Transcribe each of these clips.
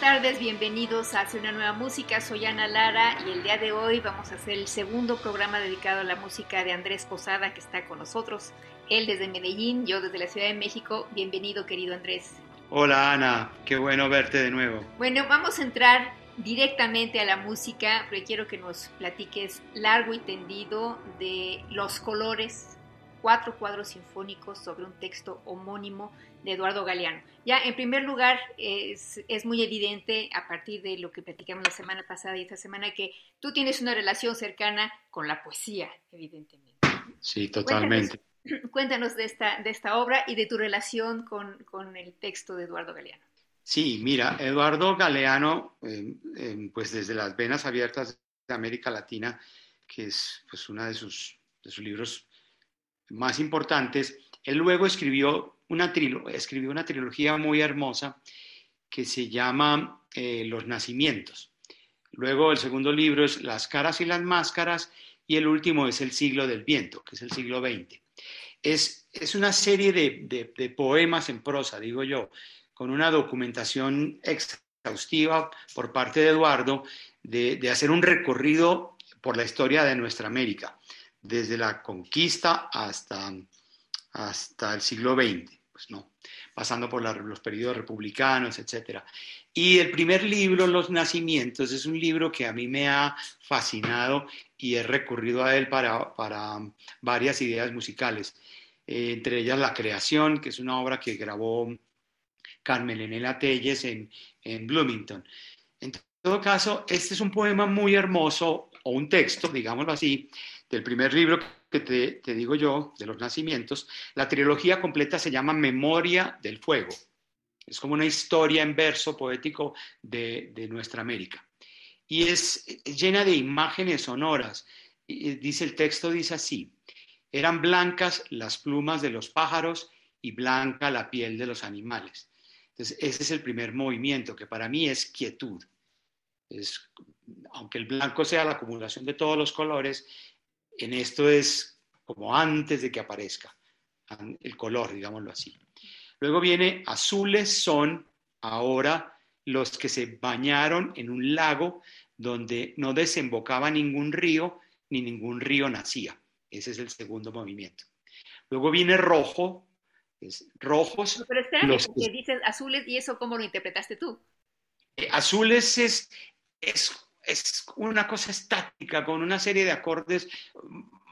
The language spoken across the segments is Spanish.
Tardes, bienvenidos a Hacia una nueva música. Soy Ana Lara y el día de hoy vamos a hacer el segundo programa dedicado a la música de Andrés Posada que está con nosotros. Él desde Medellín, yo desde la Ciudad de México. Bienvenido, querido Andrés. Hola Ana, qué bueno verte de nuevo. Bueno, vamos a entrar directamente a la música, porque quiero que nos platiques largo y tendido de los colores, cuatro cuadros sinfónicos sobre un texto homónimo de Eduardo Galeano. Ya, en primer lugar, es, es, muy evidente a partir de lo que platicamos la semana pasada y esta semana que tú tienes una relación cercana con la poesía, evidentemente. Sí, totalmente. Cuéntanos, de, esta, de esta obra y de tu relación con, con el texto de Eduardo Galeano. Sí, mira, Eduardo Galeano, eh, eh, pues desde las venas abiertas de América Latina, que es pues uno de sus, de sus libros más importantes, él luego escribió una, escribió una trilogía muy hermosa que se llama eh, Los Nacimientos. Luego el segundo libro es Las caras y las máscaras y el último es El siglo del viento, que es el siglo XX. Es, es una serie de, de, poemas en prosa, digo yo, con una documentación exhaustiva por parte de Eduardo de, de hacer un recorrido por la historia de nuestra América, desde la conquista hasta, hasta el siglo XX. Pues, no, pasando por los periodos republicanos, etc. Y el primer libro, Los Nacimientos, es un libro que a mí me ha fascinado y he recurrido a él para, varias ideas musicales, eh, entre ellas La Creación, que es una obra que grabó Carmen Enela Telles en, en Bloomington. En todo caso, este es un poema muy hermoso, o un texto, digámoslo así, del primer libro que te, digo yo, de los nacimientos, la trilogía completa se llama Memoria del Fuego. Es como una historia en verso poético de, nuestra América. Y es, llena de imágenes sonoras. dice el texto, dice así, eran blancas las plumas de los pájaros y blanca la piel de los animales. Entonces, ese es el primer movimiento, que para mí es quietud. Es, aunque el blanco sea la acumulación de todos los colores, en esto es como antes de que aparezca el color, digámoslo así. Luego viene azules son ahora los que se bañaron en un lago donde no desembocaba ningún río ni ningún río nacía. Ese es el segundo movimiento. Luego viene rojo, es rojos. Pero espera, los que dices azules y eso cómo lo interpretaste tú. Eh, azules es, es es una cosa estática, con una serie de acordes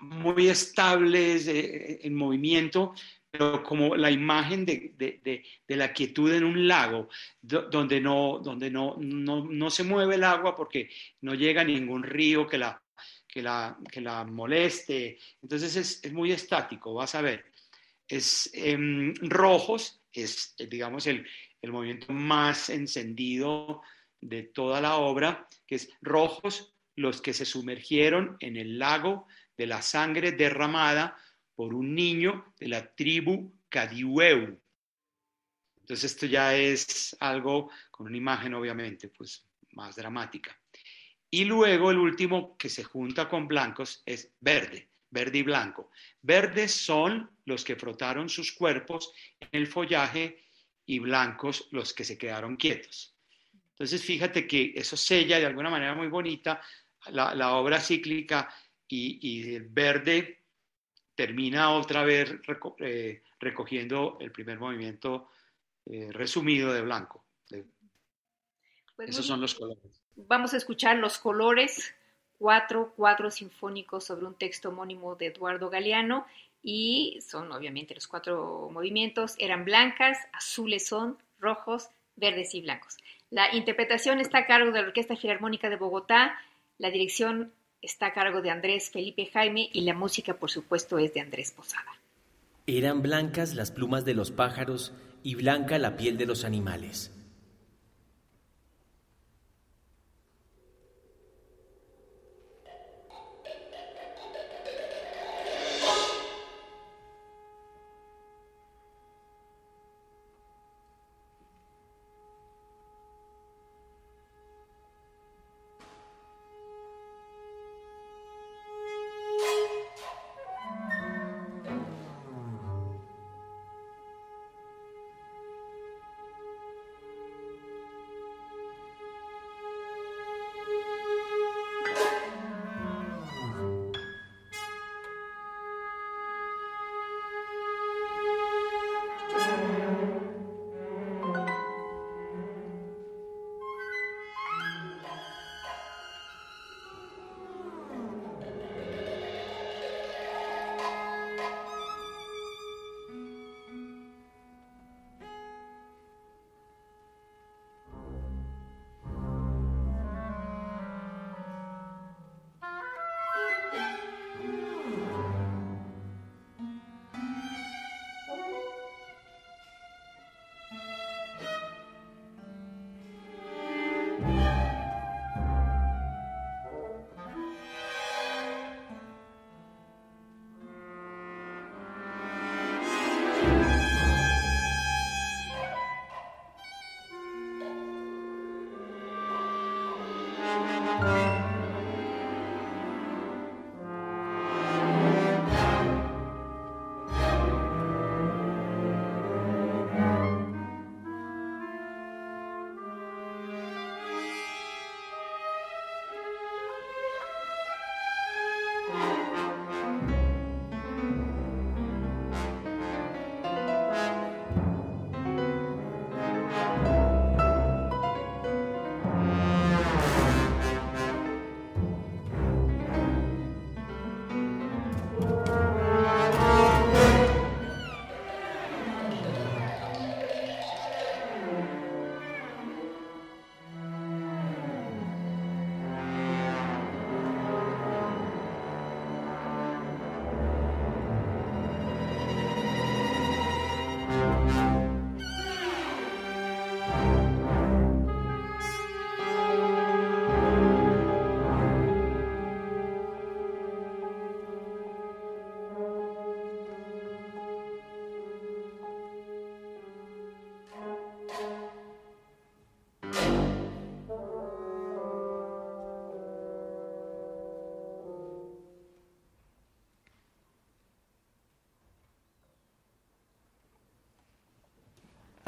muy estables eh, en movimiento, pero como la imagen de, la quietud en un lago, donde, no, donde no, no, se mueve el agua porque no llega ningún río que la, que la, que la moleste. Entonces es, muy estático, vas a ver. Es em, rojos, es digamos el, el movimiento más encendido de toda la obra, que es rojos los que se sumergieron en el lago de la sangre derramada por un niño de la tribu Cadiueu. Entonces esto ya es algo con una imagen obviamente pues más dramática. Y luego el último que se junta con blancos es verde, verde y blanco. Verdes son los que frotaron sus cuerpos en el follaje y blancos los que se quedaron quietos. Entonces, fíjate que eso sella de alguna manera muy bonita la, obra cíclica y, el verde termina otra vez eh, recogiendo el primer movimiento eh, resumido de Blanco. Pues Esos son los colores. Vamos a escuchar los colores, cuatro cuadros sinfónicos sobre un texto homónimo de Eduardo Galeano y son obviamente los cuatro movimientos, eran blancas, azules son, rojos, verdes y blancos. La interpretación está a cargo de la Orquesta Filarmónica de Bogotá, la dirección está a cargo de Andrés Felipe Jaime y la música por supuesto es de Andrés Posada. Eran blancas las plumas de los pájaros y blanca la piel de los animales.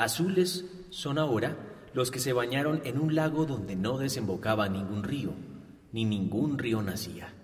Azules son ahora los que se bañaron en un lago donde no desembocaba ningún río, ni ningún río nacía.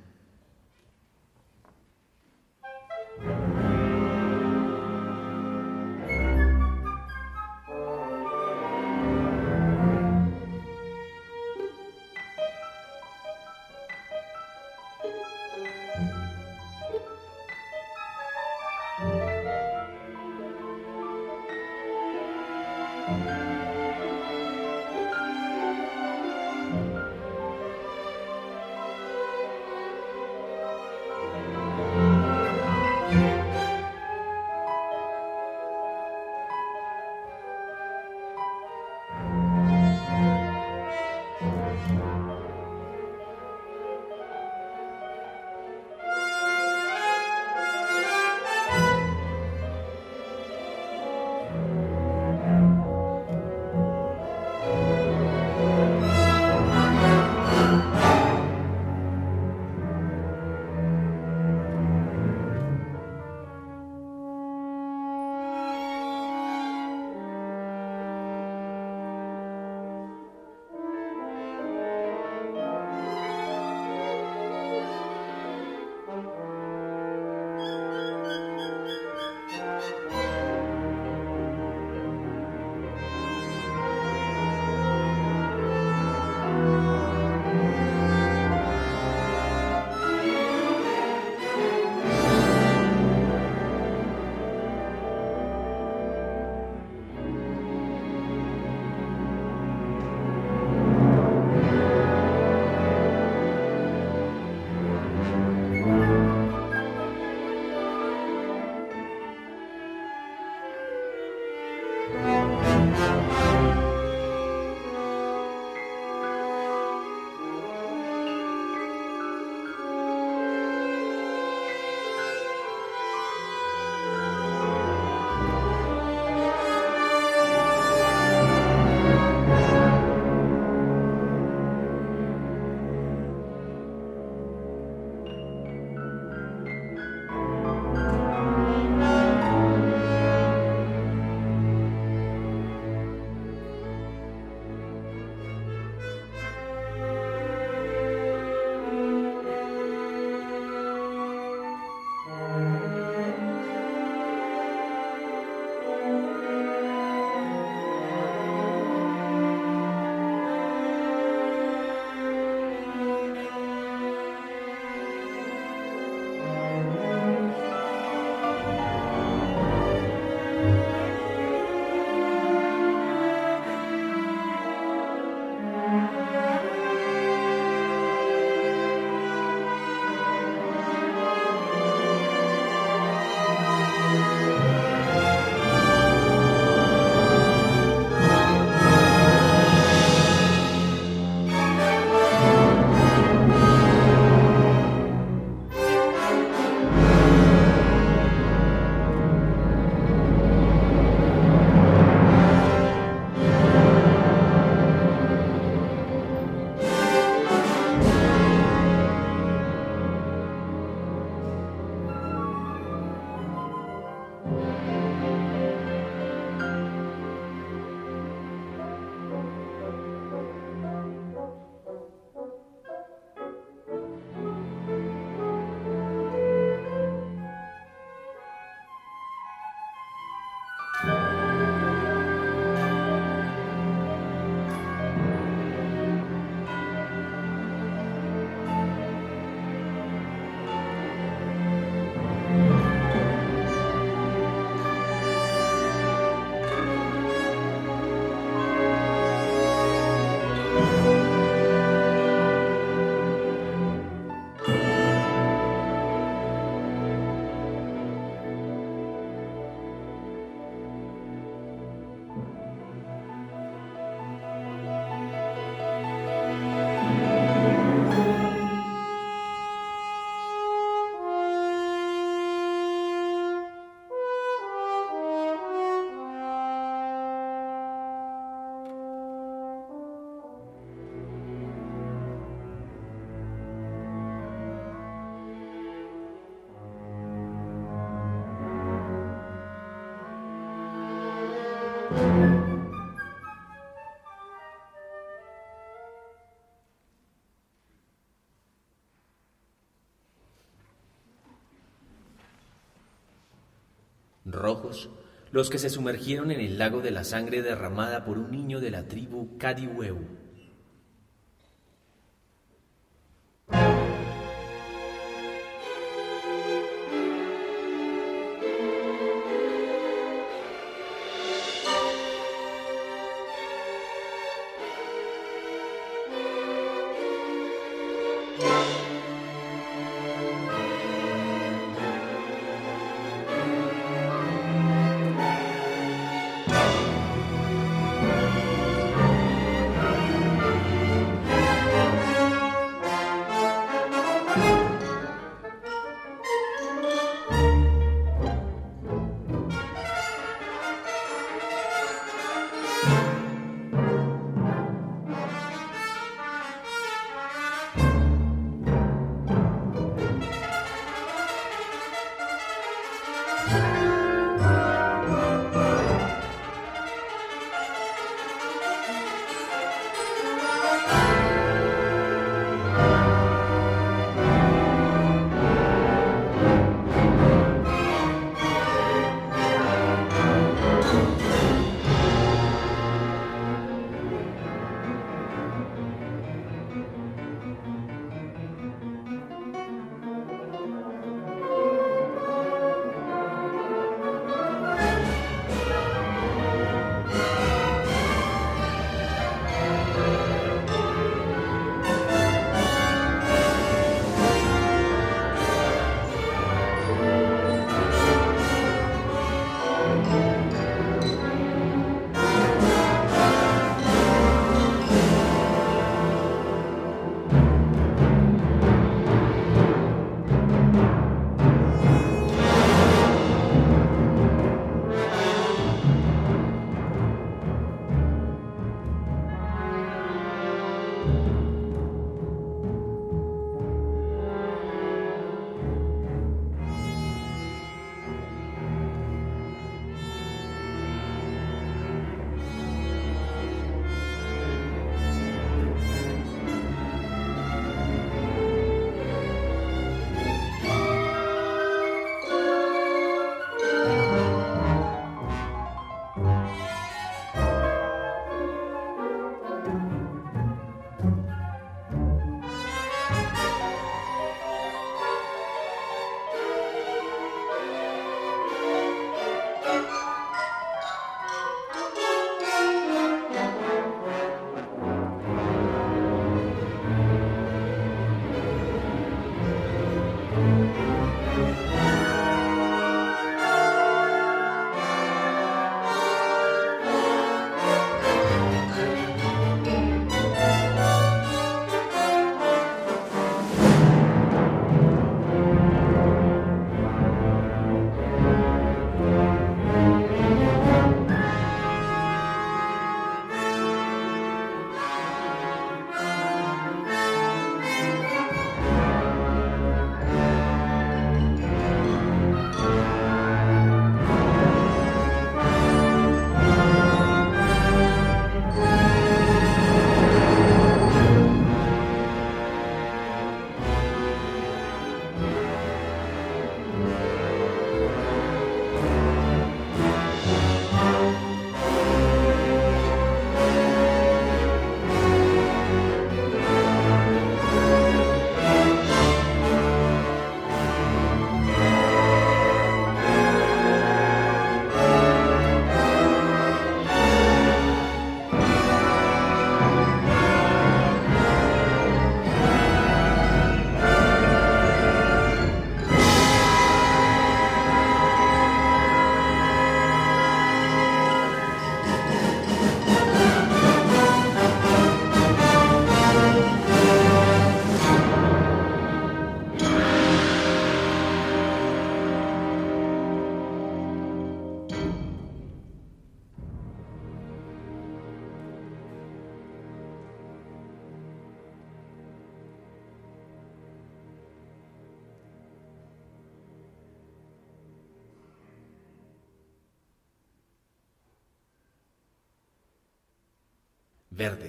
Rojos, los que se sumergieron en el lago de la sangre derramada por un niño de la tribu Kadiweu.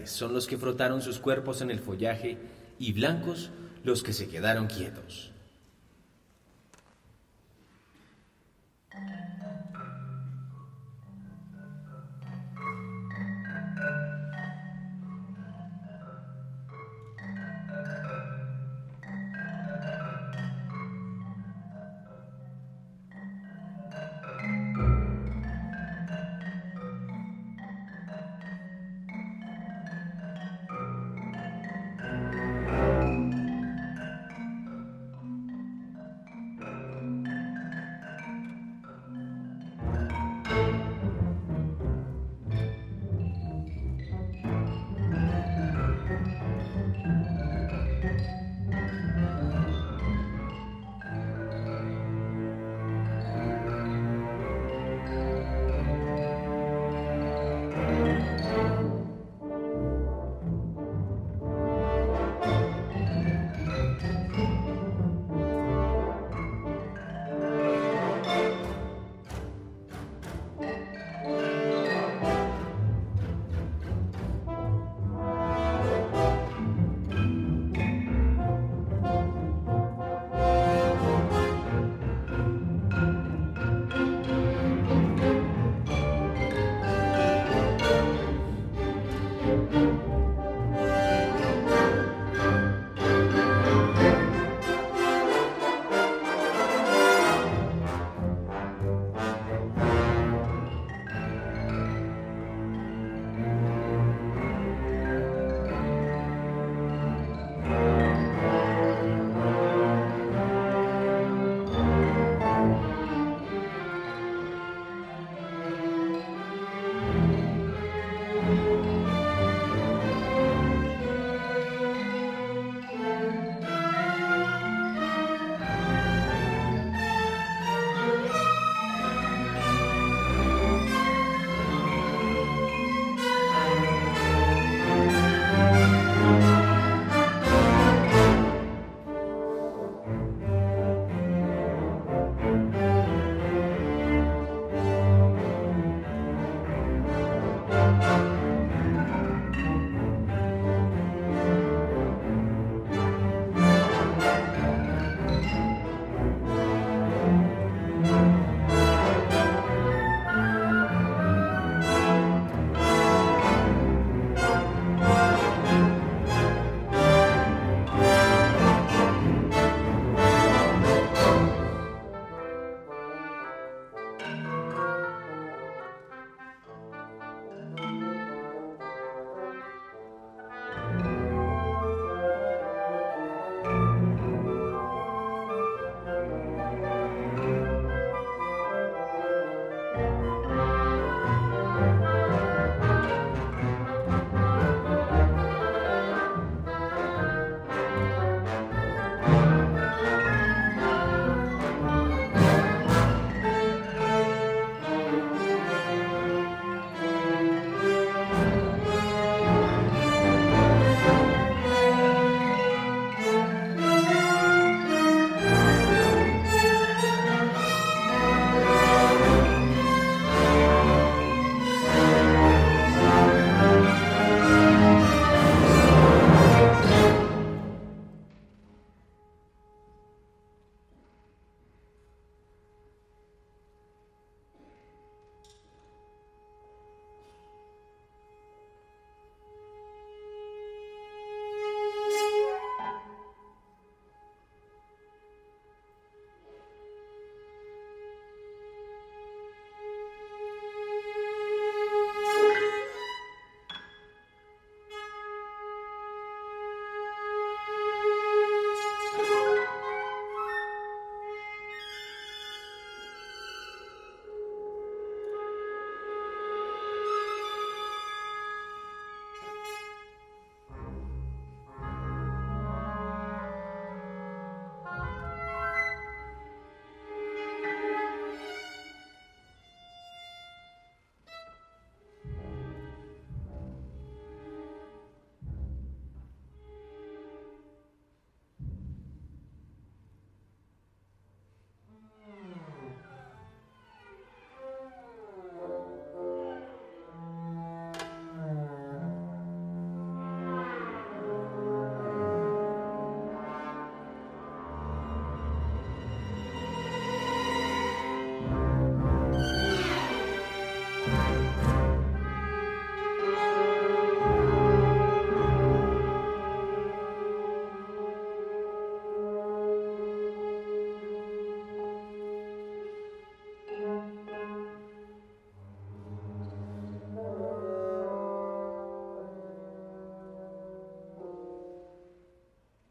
Son los que frotaron sus cuerpos en el follaje y blancos los que se quedaron quietos.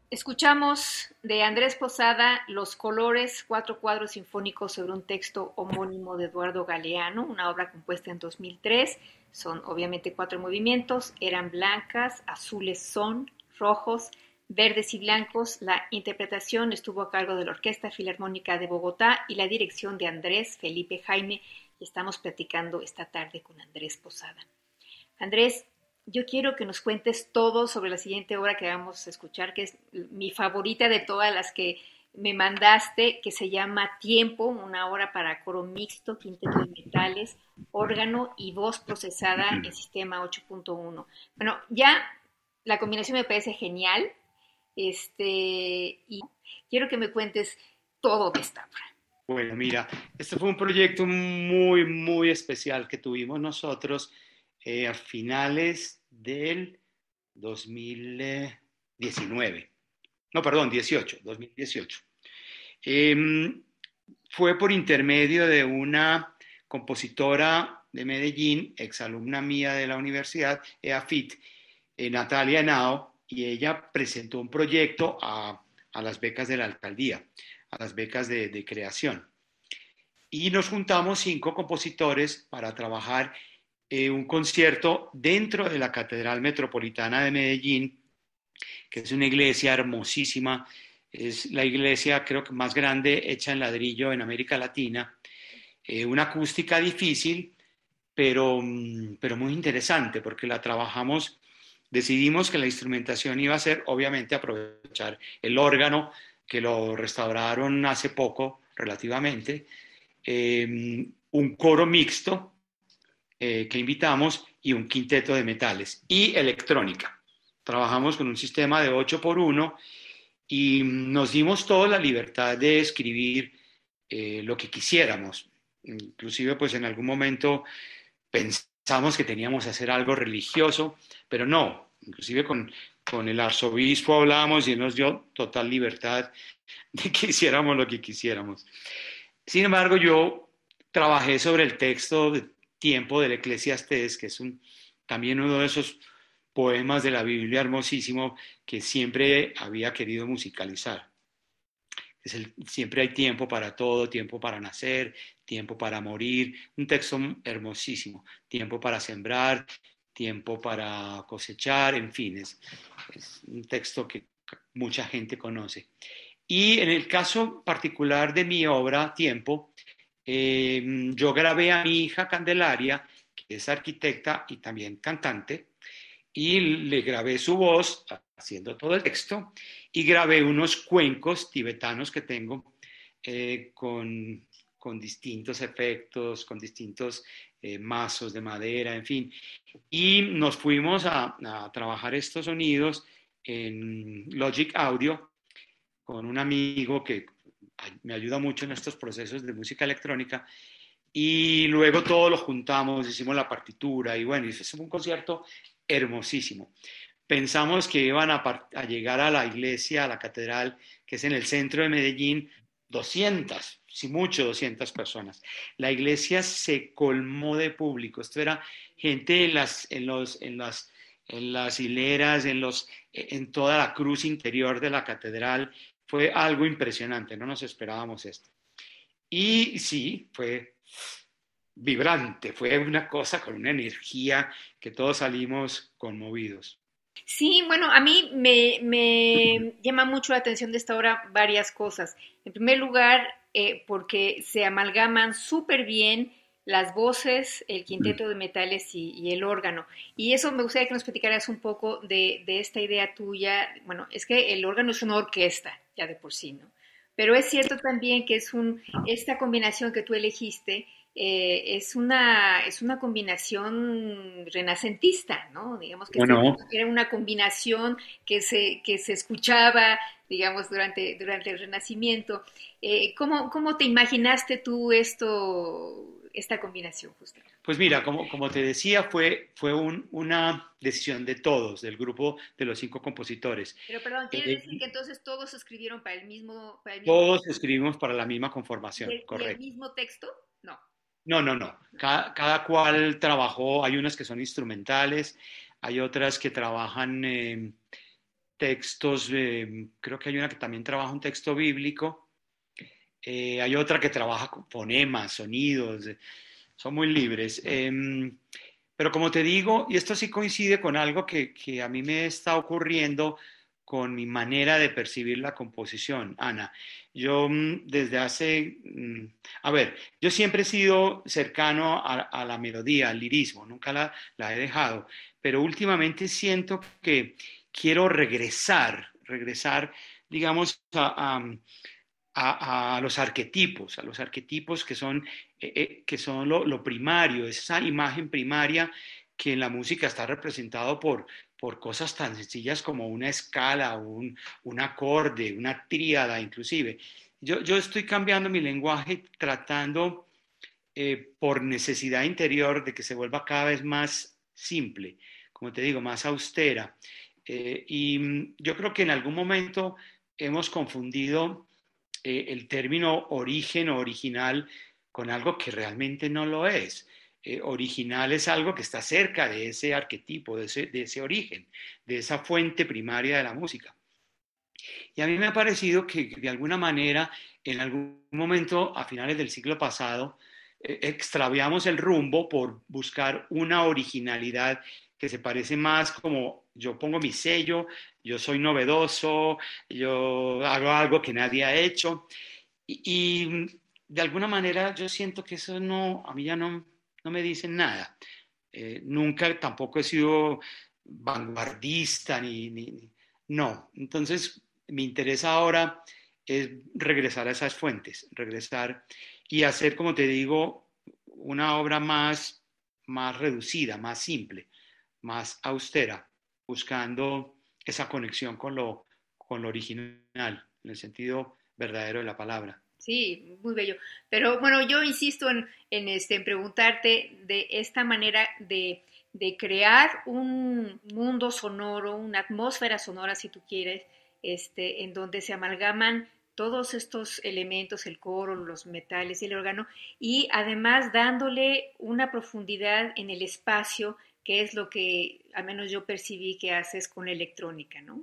Escuchamos de Andrés Posada Los colores, cuatro cuadros sinfónicos sobre un texto homónimo de Eduardo Galeano, una obra compuesta en 2003. Son obviamente cuatro movimientos, eran blancas, azules son, rojos, verdes y blancos. La interpretación estuvo a cargo de la Orquesta Filarmónica de Bogotá y la dirección de Andrés Felipe Jaime. Estamos platicando esta tarde con Andrés Posada. Andrés, yo quiero que nos cuentes todo sobre la siguiente obra que vamos a escuchar, que es mi favorita de todas las que me mandaste, que se llama Tiempo, una obra para coro mixto, quinteto de metales, órgano y voz procesada en sistema 8.1. Bueno, ya la combinación me parece genial, este, y quiero que me cuentes todo de esta obra. Bueno, mira, este fue un proyecto muy, muy especial que tuvimos nosotros eh, a finales del 2019. No, perdón, 18, 2018. Em, fue por intermedio de una compositora de Medellín, exalumna mía de la universidad, EAFIT, eh, Natalia Henao, y ella presentó un proyecto a, las becas de la alcaldía, a las becas de, de creación. Y nos juntamos cinco compositores para trabajar eh, un concierto dentro de la Catedral Metropolitana de Medellín, que es una iglesia hermosísima, es la iglesia creo que más grande hecha en ladrillo en América Latina, eh, una acústica difícil, pero, mm, pero muy interesante porque la trabajamos, decidimos que la instrumentación iba a ser obviamente aprovechar el órgano que lo restauraron hace poco relativamente, eh, un coro mixto, eh, que invitamos y un quinteto de metales y electrónica. Trabajamos con un sistema de 8 por 1 y nos dimos toda la libertad de escribir eh, lo que quisiéramos. Inclusive pues en algún momento pensamos que teníamos que hacer algo religioso, pero no, inclusive con, con el arzobispo hablábamos y nos dio total libertad de que hiciéramos lo que quisiéramos. Sin embargo, yo trabajé sobre el texto de tiempo del Eclesiastés, que es también uno de esos poemas de la Biblia hermosísimo que siempre había querido musicalizar. Es el, siempre hay tiempo para todo, tiempo para nacer, tiempo para morir, un texto hermosísimo, tiempo para sembrar, tiempo para cosechar, en fin, es un texto que mucha gente conoce. Y en el caso particular de mi obra, Tiempo, Em, yo grabé a mi hija Candelaria, que es arquitecta y también cantante, y le grabé su voz haciendo todo el texto y grabé unos cuencos tibetanos que tengo eh, con, con, distintos efectos, con distintos eh, mazos de madera, en fin. Y nos fuimos a, a trabajar estos sonidos en Logic Audio con un amigo que me ayuda mucho en estos procesos de música electrónica. Y luego todo lo juntamos, hicimos la partitura y bueno, fue un concierto hermosísimo. Pensamos que iban a, a, llegar a la iglesia, a la catedral, que es en el centro de Medellín, 200, si mucho 200 personas. La iglesia se colmó de público. Esto era gente en las, en los, en las, en las hileras, en, los, en toda la cruz interior de la catedral fue algo impresionante, no nos esperábamos esto. Y sí, fue vibrante, fue una cosa con una energía que todos salimos conmovidos. Sí, bueno, a mí me, llama mucho la atención de esta obra varias cosas. En primer lugar, eh, porque se amalgaman súper bien las voces, el quinteto de metales y, el órgano. Y eso me gustaría que nos platicaras un poco de, de, esta idea tuya. Bueno, es que el órgano es una orquesta, ya de por sí, ¿no? Pero es cierto también que es un, esta combinación que tú elegiste eh, es, una, es una combinación renacentista, ¿no? Digamos que era una combinación que se, que se escuchaba, digamos, durante, durante el Renacimiento. Eh, ¿cómo, ¿Cómo te imaginaste tú esto, esta combinación justamente? Pues mira, como, como te decía, fue, fue una decisión de todos, del grupo de los cinco compositores. Pero perdón, ¿quiere eh, decir que entonces todos escribieron para el mismo... todos escribimos para la misma conformación, correcto. ¿Y el mismo texto? No. No, no, no. Cada, cual trabajó, hay unas que son instrumentales, hay otras que trabajan textos, eh, creo que hay una que también trabaja un texto bíblico, eh, hay otra que trabaja con fonemas, sonidos, son muy libres. Em, pero como te digo, y esto sí coincide con algo que, que a mí me está ocurriendo con mi manera de percibir la composición, Ana. Yo mm, desde hace, mm, a ver, yo siempre he sido cercano a, la melodía, al lirismo, nunca la, la, he dejado, pero últimamente siento que quiero regresar, regresar, digamos, a, a, los arquetipos, a los arquetipos que son, eh, que son lo, lo, primario, esa imagen primaria que en la música está representado por, por cosas tan sencillas como una escala, un, un acorde, una tríada inclusive. Yo, yo, estoy cambiando mi lenguaje tratando eh, por necesidad interior de que se vuelva cada vez más simple, como te digo, más austera. Eh, y mm, yo creo que en algún momento hemos confundido eh, el término origen o original con algo que realmente no lo es. Eh, original es algo que está cerca de ese arquetipo, de ese, origen, de esa fuente primaria de la música. Y a mí me ha parecido que de alguna manera, en algún momento a finales del siglo pasado, eh, extraviamos el rumbo por buscar una originalidad que se parece más como yo pongo mi sello, yo soy novedoso, yo hago algo que nadie ha hecho. Y, y de alguna manera yo siento que eso no, a mí ya no, no me dicen nada. Eh, nunca tampoco he sido vanguardista ni, no. Entonces, mi interés ahora es regresar a esas fuentes, regresar y hacer, como te digo, una obra más, más reducida, más simple, más austera, buscando esa conexión con lo, con lo original, en el sentido verdadero de la palabra. Sí, muy bello. Pero bueno, yo insisto en, este, en preguntarte de esta manera de, crear un mundo sonoro, una atmósfera sonora, si tú quieres, este, en donde se amalgaman todos estos elementos, el coro, los metales y el órgano, y además dándole una profundidad en el espacio, que es lo que al menos yo percibí que haces con la electrónica, ¿no?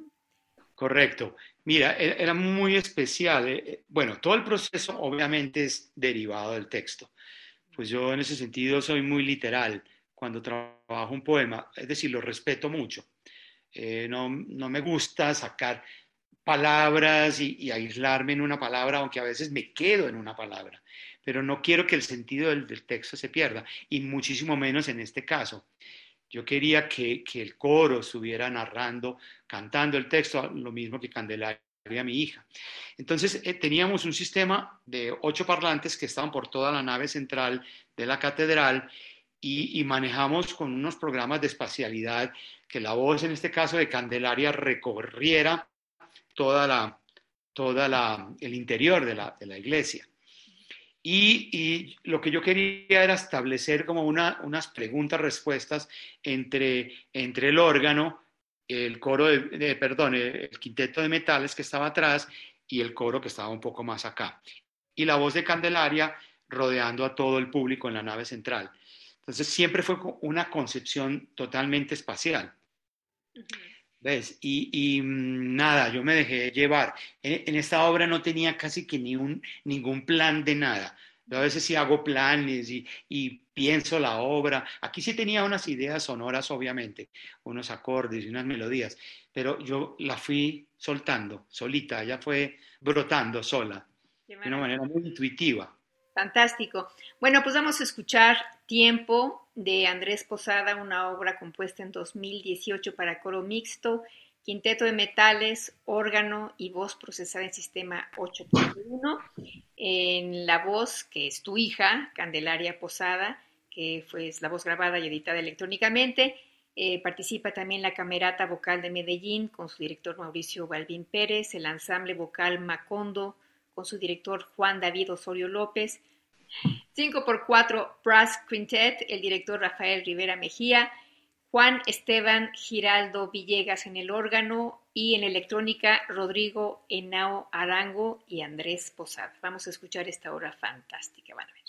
Correcto. Mira, e-, era muy especial. Eh, eh, bueno, todo el proceso obviamente es derivado del texto. Pues yo en ese sentido soy muy literal cuando trabajo un poema, es decir, lo respeto mucho. Eh, no, me gusta sacar palabras y, aislarme en una palabra, aunque a veces me quedo en una palabra, pero no quiero que el sentido del texto se pierda, y muchísimo menos en este caso. Yo quería que, el coro estuviera narrando, cantando el texto, lo mismo que Candelaria, mi hija. Entonces eh, teníamos un sistema de ocho parlantes que estaban por toda la nave central de la catedral y, manejamos con unos programas de espacialidad que la voz, en este caso de Candelaria, recorriera toda la, toda el interior de la, de la iglesia. Y, lo que yo quería era establecer como unas preguntas-respuestas entre, entre el órgano, el coro, de, perdón, el, quinteto de metales que estaba atrás y el coro que estaba un poco más acá. Y la voz de Candelaria rodeando a todo el público en la nave central. Entonces siempre fue una concepción totalmente espacial. ¿Ves? Y, mm, nada, yo me dejé llevar. En, esta obra no tenía casi que ni un, ningún plan de nada. Yo a veces sí hago planes y, y, pienso la obra. Aquí sí tenía unas ideas sonoras, obviamente, unos acordes y unas melodías, pero yo la fui soltando, solita, ella fue brotando sola, de una manera muy intuitiva. Fantástico. Bueno, pues vamos a escuchar Tiempo de Andrés Posada, una obra compuesta en 2018 para coro mixto, quinteto de metales, órgano y voz procesada en sistema 8.1. En la voz, que es tu hija, Candelaria Posada, que fue la voz grabada y editada electrónicamente. Eh, participa también la Camerata Vocal de Medellín con su director Mauricio Balbín Pérez, el ensamble vocal Macondo con su director Juan David Osorio López, 5x4 Brass Quintet, el director Rafael Rivera Mejía, Juan Esteban Giraldo Villegas en el órgano y en electrónica Rodrigo Henao Arango y Andrés Posada. Vamos a escuchar esta obra fantástica, van a ver.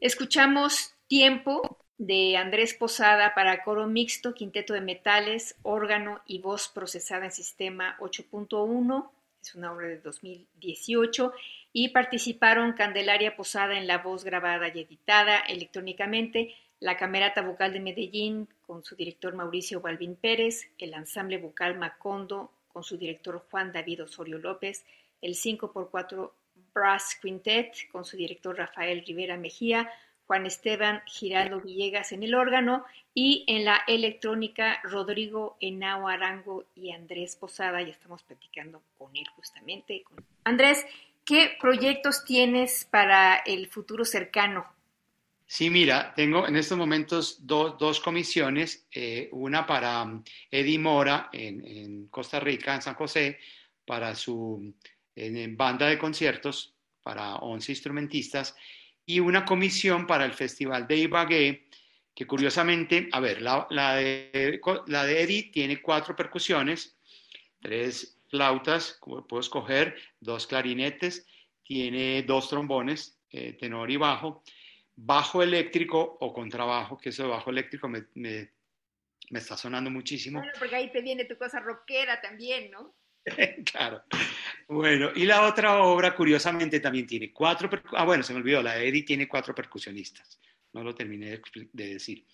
Escuchamos Tiempo de Andrés Posada para coro mixto, quinteto de metales, órgano y voz procesada en sistema 8.1. Es una obra de 2018 y participaron Candelaria Posada en la voz grabada y editada electrónicamente, la Camerata Vocal de Medellín con su director Mauricio Balvin Pérez, el Ensamble Vocal Macondo con su director Juan David Osorio López, el 5x4 Brass Quintet con su director Rafael Rivera Mejía, Juan Esteban Giraldo Villegas en el órgano y en la electrónica Rodrigo Henao Arango y Andrés Posada. Ya estamos platicando con él justamente. Andrés, ¿qué proyectos tienes para el futuro cercano? Sí, mira, tengo en estos momentos dos, comisiones, eh, una para um, Eddie Mora en, Costa Rica, en San José, para su banda de conciertos para 11 instrumentistas, y una comisión para el Festival de Ibagué, que curiosamente, a ver, la, de, la de Eddie tiene cuatro percusiones, tres flautas, como puedo escoger, dos clarinetes, tiene dos trombones, eh, tenor y bajo, bajo eléctrico o contrabajo, que eso de bajo eléctrico me, me, está sonando muchísimo. Bueno, porque ahí te viene tu cosa rockera también, ¿no? claro. Bueno, y la otra obra, curiosamente, también tiene cuatro. Ah, bueno, se me olvidó, la de Eddie tiene cuatro percusionistas. No lo terminé de decir.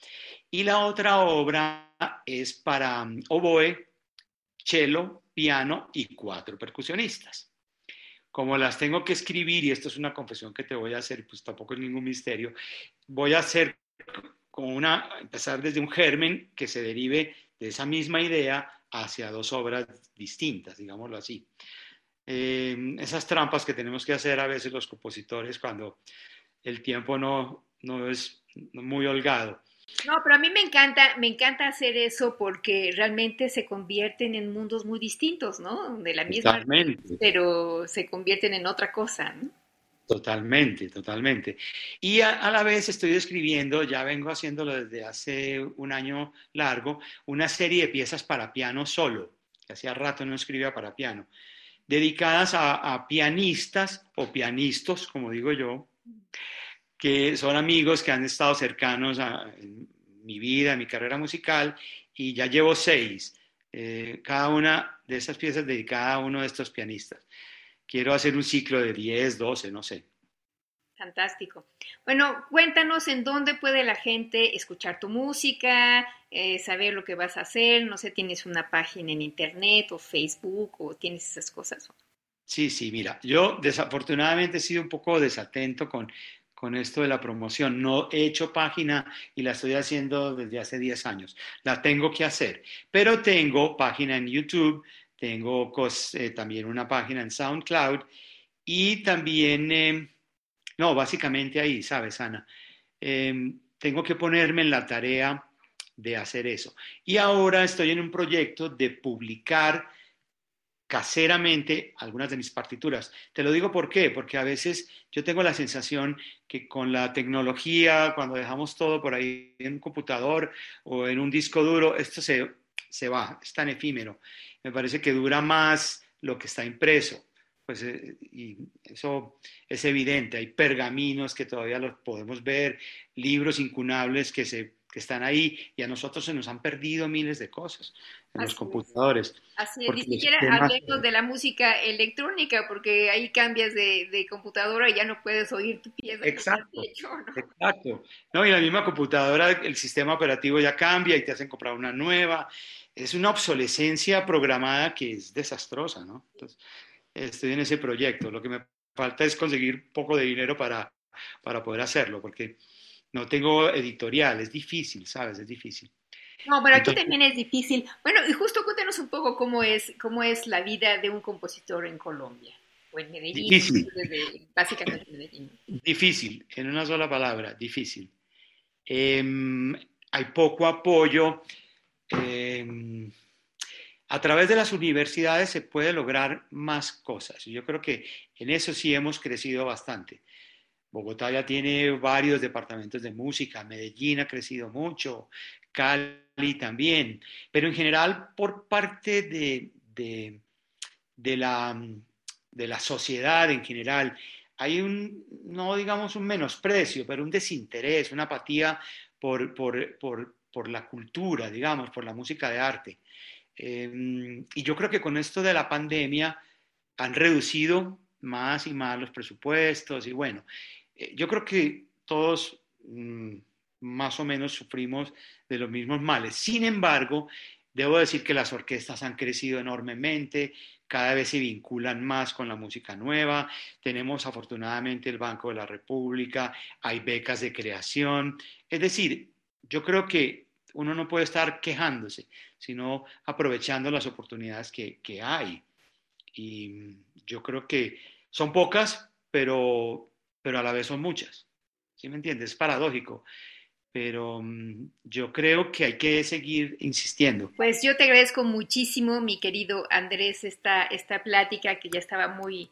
Y la otra obra es para um, oboe, cello, piano y cuatro percusionistas. Como las tengo que escribir, y esto es una confesión que te voy a hacer, pues tampoco es ningún misterio, voy a hacer con una, empezar desde un germen que se derive de esa misma idea hacia dos obras distintas, digámoslo así. Eh, esas trampas que tenemos que hacer a veces los compositores cuando el tiempo no, no es muy holgado. No, pero a mí me encanta, me encanta hacer eso porque realmente se convierten en mundos muy distintos, ¿no? De la misma, pero se convierten en otra cosa, ¿no? Totalmente, totalmente. Y a, la vez estoy escribiendo, ya vengo haciéndolo desde hace un año largo, una serie de piezas para piano solo, que hacía rato no escribía para piano, dedicadas a, pianistas o pianistas, como digo yo, que son amigos que han estado cercanos a mi vida, a mi carrera musical, y ya llevo seis, eh, cada una de esas piezas dedicada a uno de estos pianistas quiero hacer un ciclo de 10, 12, no sé. Fantástico. Bueno, cuéntanos en dónde puede la gente escuchar tu música, eh, saber lo que vas a hacer, no sé, tienes una página en internet o Facebook o tienes esas cosas. Sí, sí, mira, yo desafortunadamente he sido un poco desatento con, con esto de la promoción. No he hecho página y la estoy haciendo desde hace 10 años. La tengo que hacer, pero tengo página en YouTube, tengo eh, también una página en SoundCloud y también, eh, no, básicamente ahí, ¿sabes, Ana? Em, tengo que ponerme en la tarea de hacer eso. Y ahora estoy en un proyecto de publicar caseramente algunas de mis partituras. Te lo digo por qué, porque a veces yo tengo la sensación que con la tecnología, cuando dejamos todo por ahí en un computador o en un disco duro, esto se, se va, es tan efímero me parece que dura más lo que está impreso. Pues, eh, y eso es evidente, hay pergaminos que todavía los podemos ver, libros incunables que, se, que están ahí y a nosotros se nos han perdido miles de cosas en los computadores. Así es, ni siquiera hablemos de la música electrónica, porque ahí cambias de, de, computadora y ya no puedes oír tu pieza. Exacto, exacto. No, y la misma computadora, el sistema operativo ya cambia y te hacen comprar una nueva es una obsolescencia programada que es desastrosa, ¿no? Entonces, estoy en ese proyecto. Lo que me falta es conseguir poco de dinero para, para poder hacerlo, porque no tengo editorial, es difícil, ¿sabes? Es difícil. No, pero aquí también es difícil. Bueno, y justo cuéntanos un poco cómo es, cómo es la vida de un compositor en Colombia o en Medellín. Difícil. básicamente en Medellín. Difícil, en una sola palabra, difícil. Em, hay poco apoyo Em, a través de las universidades se puede lograr más cosas. Yo creo que en eso sí hemos crecido bastante. Bogotá ya tiene varios departamentos de música, Medellín ha crecido mucho, Cali también, pero en general por parte de, de, la, de la sociedad en general hay un, no digamos un menosprecio, pero un desinterés, una apatía por, por, por, por la cultura, digamos, por la música de arte. Em, y yo creo que con esto de la pandemia han reducido más y más los presupuestos y bueno, eh, yo creo que todos mm, más o menos sufrimos de los mismos males. Sin embargo, debo decir que las orquestas han crecido enormemente, cada vez se vinculan más con la música nueva. Tenemos afortunadamente el Banco de la República, hay becas de creación. Es decir, yo creo que uno no puede estar quejándose, sino aprovechando las oportunidades que, que hay. Y yo creo que son pocas, pero, pero a la vez son muchas. ¿Sí me entiendes? Es paradójico pero mm, yo creo que hay que seguir insistiendo. Pues yo te agradezco muchísimo, mi querido Andrés, esta, esta plática que ya estaba muy,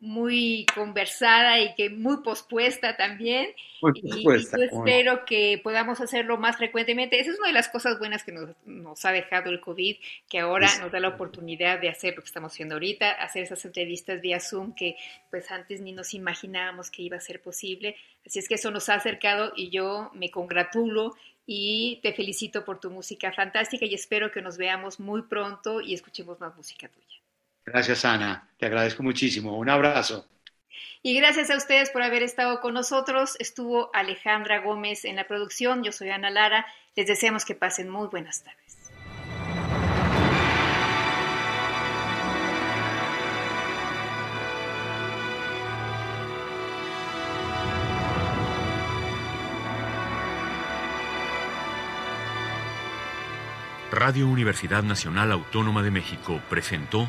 muy conversada y que muy pospuesta también. Y, yo espero que podamos hacerlo más frecuentemente. Esa es una de las cosas buenas que nos, ha dejado el COVID, que ahora nos da la oportunidad de hacer lo que estamos haciendo ahorita, hacer esas entrevistas vía Zoom que pues antes ni nos imaginábamos que iba a ser posible. Así es que eso nos ha acercado y yo me congratulo y te felicito por tu música fantástica y espero que nos veamos muy pronto y escuchemos más música tuya. Gracias, Ana. Te agradezco muchísimo. Un abrazo. Y gracias a ustedes por haber estado con nosotros. Estuvo Alejandra Gómez en la producción. Yo soy Ana Lara. Les deseamos que pasen muy buenas tardes. Radio Universidad Nacional Autónoma de México presentó